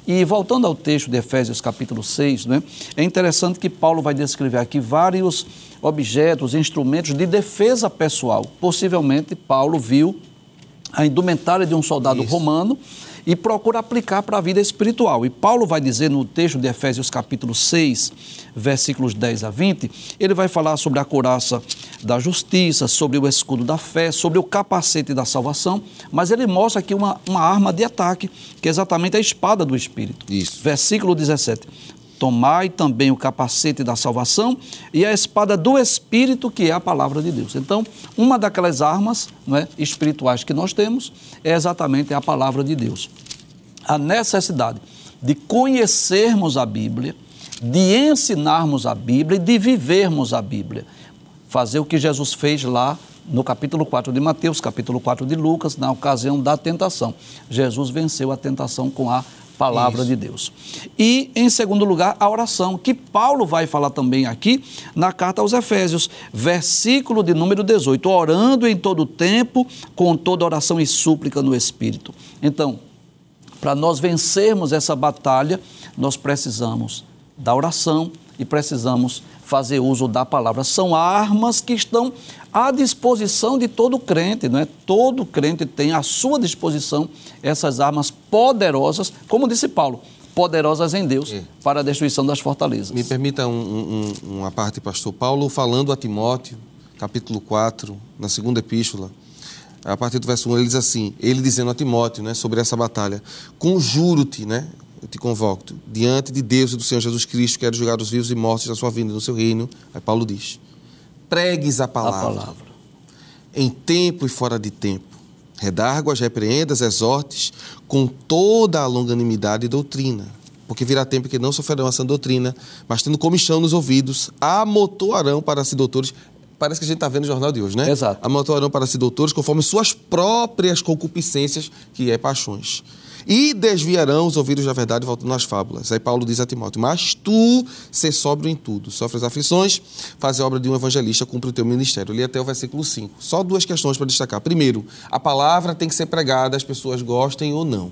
E voltando ao texto de Efésios capítulo 6, né, é interessante que Paulo vai descrever aqui vários objetos, instrumentos de defesa pessoal. Possivelmente, Paulo viu a indumentária de um soldado Isso. romano e procura aplicar para a vida espiritual. E Paulo vai dizer no texto de Efésios capítulo 6, versículos 10 a 20, ele vai falar sobre a couraça da justiça, sobre o escudo da fé, sobre o capacete da salvação, mas ele mostra aqui uma, uma arma de ataque, que é exatamente a espada do Espírito.
Isso.
Versículo 17. Tomai também o capacete da salvação e a espada do Espírito, que é a palavra de Deus. Então, uma daquelas armas é, espirituais que nós temos é exatamente a palavra de Deus. A necessidade de conhecermos a Bíblia, de ensinarmos a Bíblia e de vivermos a Bíblia. Fazer o que Jesus fez lá no capítulo 4 de Mateus, capítulo 4 de Lucas, na ocasião da tentação. Jesus venceu a tentação com a palavra Isso. de Deus. E, em segundo lugar, a oração, que Paulo vai falar também aqui na carta aos Efésios, versículo de número 18: orando em todo tempo, com toda oração e súplica no Espírito. Então, para nós vencermos essa batalha, nós precisamos da oração e precisamos fazer uso da palavra. São armas que estão à disposição de todo crente, não é? Todo crente tem à sua disposição essas armas poderosas, como disse Paulo, poderosas em Deus é. para a destruição das fortalezas.
Me permita um, um, uma parte, pastor Paulo, falando a Timóteo, capítulo 4, na segunda epístola, a partir do verso 1, ele diz assim, ele dizendo a Timóteo, né, sobre essa batalha, conjuro-te, né, te convoco diante de Deus e do Senhor Jesus Cristo, quero julgar os vivos e mortos da sua vinda no seu reino. Aí Paulo diz: pregues a palavra, a palavra. em tempo e fora de tempo. Redarguas, repreendas, exortes com toda a longanimidade e doutrina. Porque virá tempo que não sofrerão essa doutrina, mas tendo comichão nos ouvidos, amotoarão para si doutores. Parece que a gente está vendo no jornal de hoje, né?
Exato.
Amotoarão para si doutores conforme suas próprias concupiscências, que é paixões e desviarão os ouvidos da verdade voltando às fábulas. Aí Paulo diz a Timóteo: Mas tu ser sóbrio em tudo, sofre as aflições, faz a obra de um evangelista, cumpre o teu ministério. Eu li até o versículo 5. Só duas questões para destacar. Primeiro, a palavra tem que ser pregada, as pessoas gostem ou não.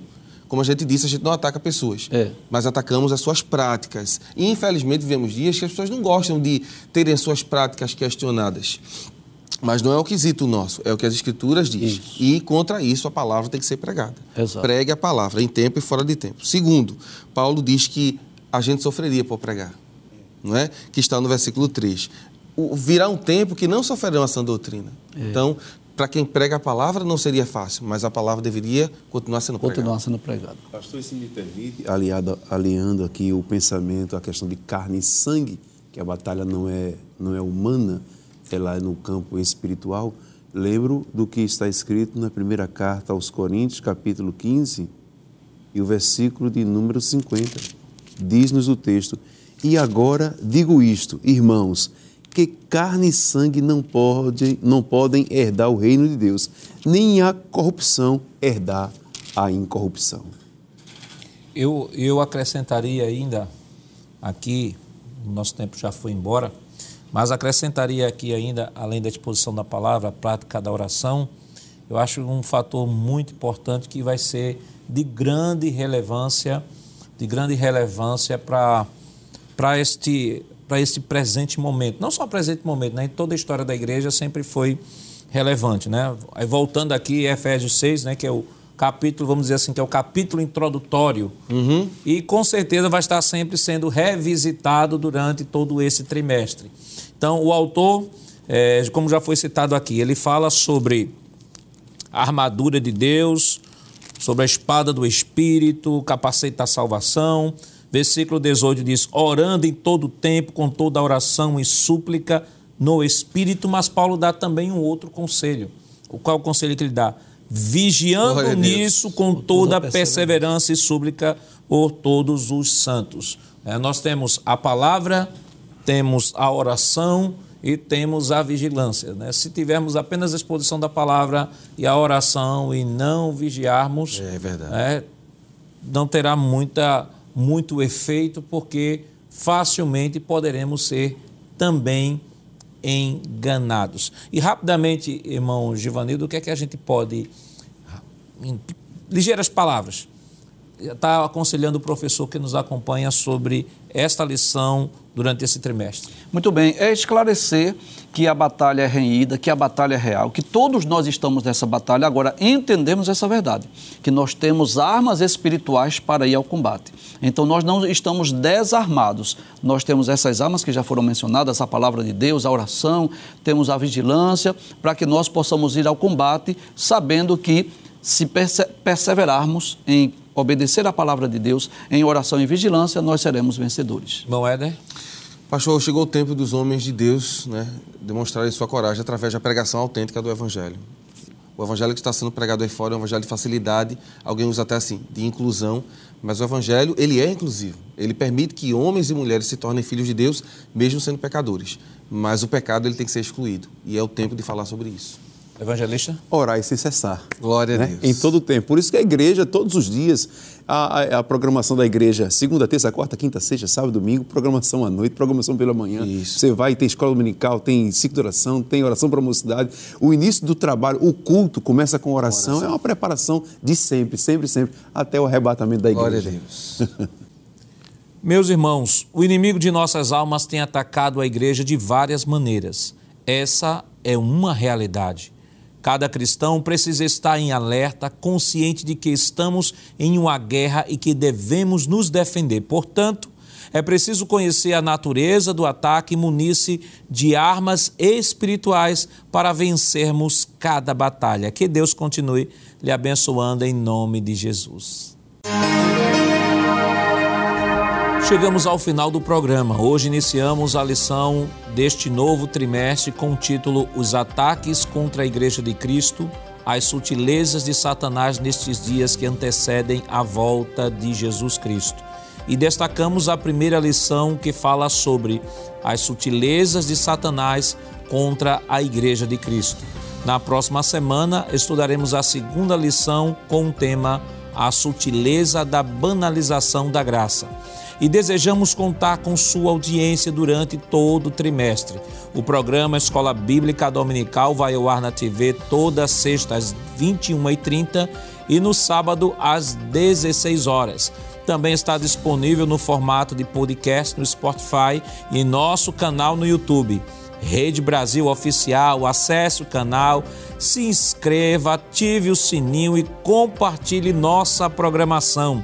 Como a gente disse, a gente não ataca pessoas,
é.
mas atacamos as suas práticas. E, infelizmente, vivemos dias que as pessoas não gostam de terem suas práticas questionadas. Mas não é o quesito nosso, é o que as Escrituras diz. Isso. E contra isso a palavra tem que ser pregada.
Exato.
Pregue a palavra em tempo e fora de tempo. Segundo, Paulo diz que a gente sofreria por pregar, não é? Que está no versículo 3. O, virá um tempo que não sofrerão essa doutrina. É. Então, para quem prega a palavra não seria fácil, mas a palavra deveria continuar sendo
pregada.
Continuar
sendo pregada.
Pastor, se me permite, aliado, alinhando aqui o pensamento, a questão de carne e sangue, que a batalha não é, não é humana, é lá no campo espiritual, lembro do que está escrito na primeira carta aos Coríntios, capítulo 15, e o versículo de número 50. Diz-nos o texto: E agora digo isto, irmãos, que carne e sangue não podem, não podem herdar o reino de Deus, nem a corrupção herdar a incorrupção.
Eu, eu acrescentaria ainda aqui, nosso tempo já foi embora, mas acrescentaria aqui ainda, além da exposição da palavra, a prática da oração, eu acho um fator muito importante que vai ser de grande relevância, de grande relevância para este para este presente momento. Não só presente momento, né? Em toda a história da igreja sempre foi relevante, né? Aí voltando aqui Efésios 6, né, que é o capítulo, vamos dizer assim, que é o capítulo introdutório.
Uhum.
E com certeza vai estar sempre sendo revisitado durante todo esse trimestre. Então, o autor, é, como já foi citado aqui, ele fala sobre a armadura de Deus, sobre a espada do Espírito, o capacete da salvação. Versículo 18 diz: orando em todo tempo, com toda oração e súplica no Espírito. Mas Paulo dá também um outro conselho. O qual o conselho que ele dá? Vigiando nisso com toda perseverança e súplica por todos os santos. É, nós temos a palavra temos a oração e temos a vigilância. Né? Se tivermos apenas a exposição da palavra e a oração e não vigiarmos,
é.
Né, não terá muita, muito efeito, porque facilmente poderemos ser também enganados. E rapidamente, irmão Givanildo, o que é que a gente pode, em ligeiras palavras, está aconselhando o professor que nos acompanha sobre esta lição durante esse trimestre?
Muito bem, é esclarecer que a batalha é renhida, que a batalha é real, que todos nós estamos nessa batalha. Agora, entendemos essa verdade, que nós temos armas espirituais para ir ao combate. Então, nós não estamos desarmados. Nós temos essas armas que já foram mencionadas, a palavra de Deus, a oração, temos a vigilância, para que nós possamos ir ao combate, sabendo que se perseverarmos em obedecer a palavra de Deus, em oração e vigilância, nós seremos vencedores.
Bom, Éder?
Pastor, chegou o tempo dos homens de Deus né, demonstrarem sua coragem através da pregação autêntica do Evangelho. O Evangelho que está sendo pregado aí fora é um Evangelho de facilidade, alguém usa até assim, de inclusão, mas o Evangelho, ele é inclusivo. Ele permite que homens e mulheres se tornem filhos de Deus, mesmo sendo pecadores. Mas o pecado, ele tem que ser excluído. E é o tempo de falar sobre isso.
Evangelista?
Orar e sem cessar.
Glória
né?
a Deus.
Em todo o tempo. Por isso que a igreja, todos os dias, a, a, a, programação da igreja, segunda, terça, quarta, quinta, sexta, sábado, domingo, programação à noite, programação pela manhã.
Isso.
Você vai, tem escola dominical, tem ciclo de oração, tem oração para a mocidade. O início do trabalho, o culto começa com oração. oração. É uma preparação de sempre, sempre, sempre, até o arrebatamento da igreja.
Glória a Deus.
Meus irmãos, o inimigo de nossas almas tem atacado a igreja de várias maneiras. Essa é uma realidade. Cada cristão precisa estar em alerta, consciente de que estamos em uma guerra e que devemos nos defender. Portanto, é preciso conhecer a natureza do ataque e munir-se de armas espirituais para vencermos cada batalha. Que Deus continue lhe abençoando em nome de Jesus. Chegamos ao final do programa. Hoje iniciamos a lição deste novo trimestre com o título Os ataques contra a Igreja de Cristo, as sutilezas de Satanás nestes dias que antecedem a volta de Jesus Cristo. E destacamos a primeira lição que fala sobre as sutilezas de Satanás contra a Igreja de Cristo. Na próxima semana estudaremos a segunda lição com o tema A sutileza da banalização da graça e desejamos contar com sua audiência durante todo o trimestre. O programa Escola Bíblica Dominical vai ao ar na TV toda sexta às 21h30 e no sábado às 16 horas. Também está disponível no formato de podcast no Spotify e nosso canal no YouTube. Rede Brasil Oficial, acesse o canal, se inscreva, ative o sininho e compartilhe nossa programação.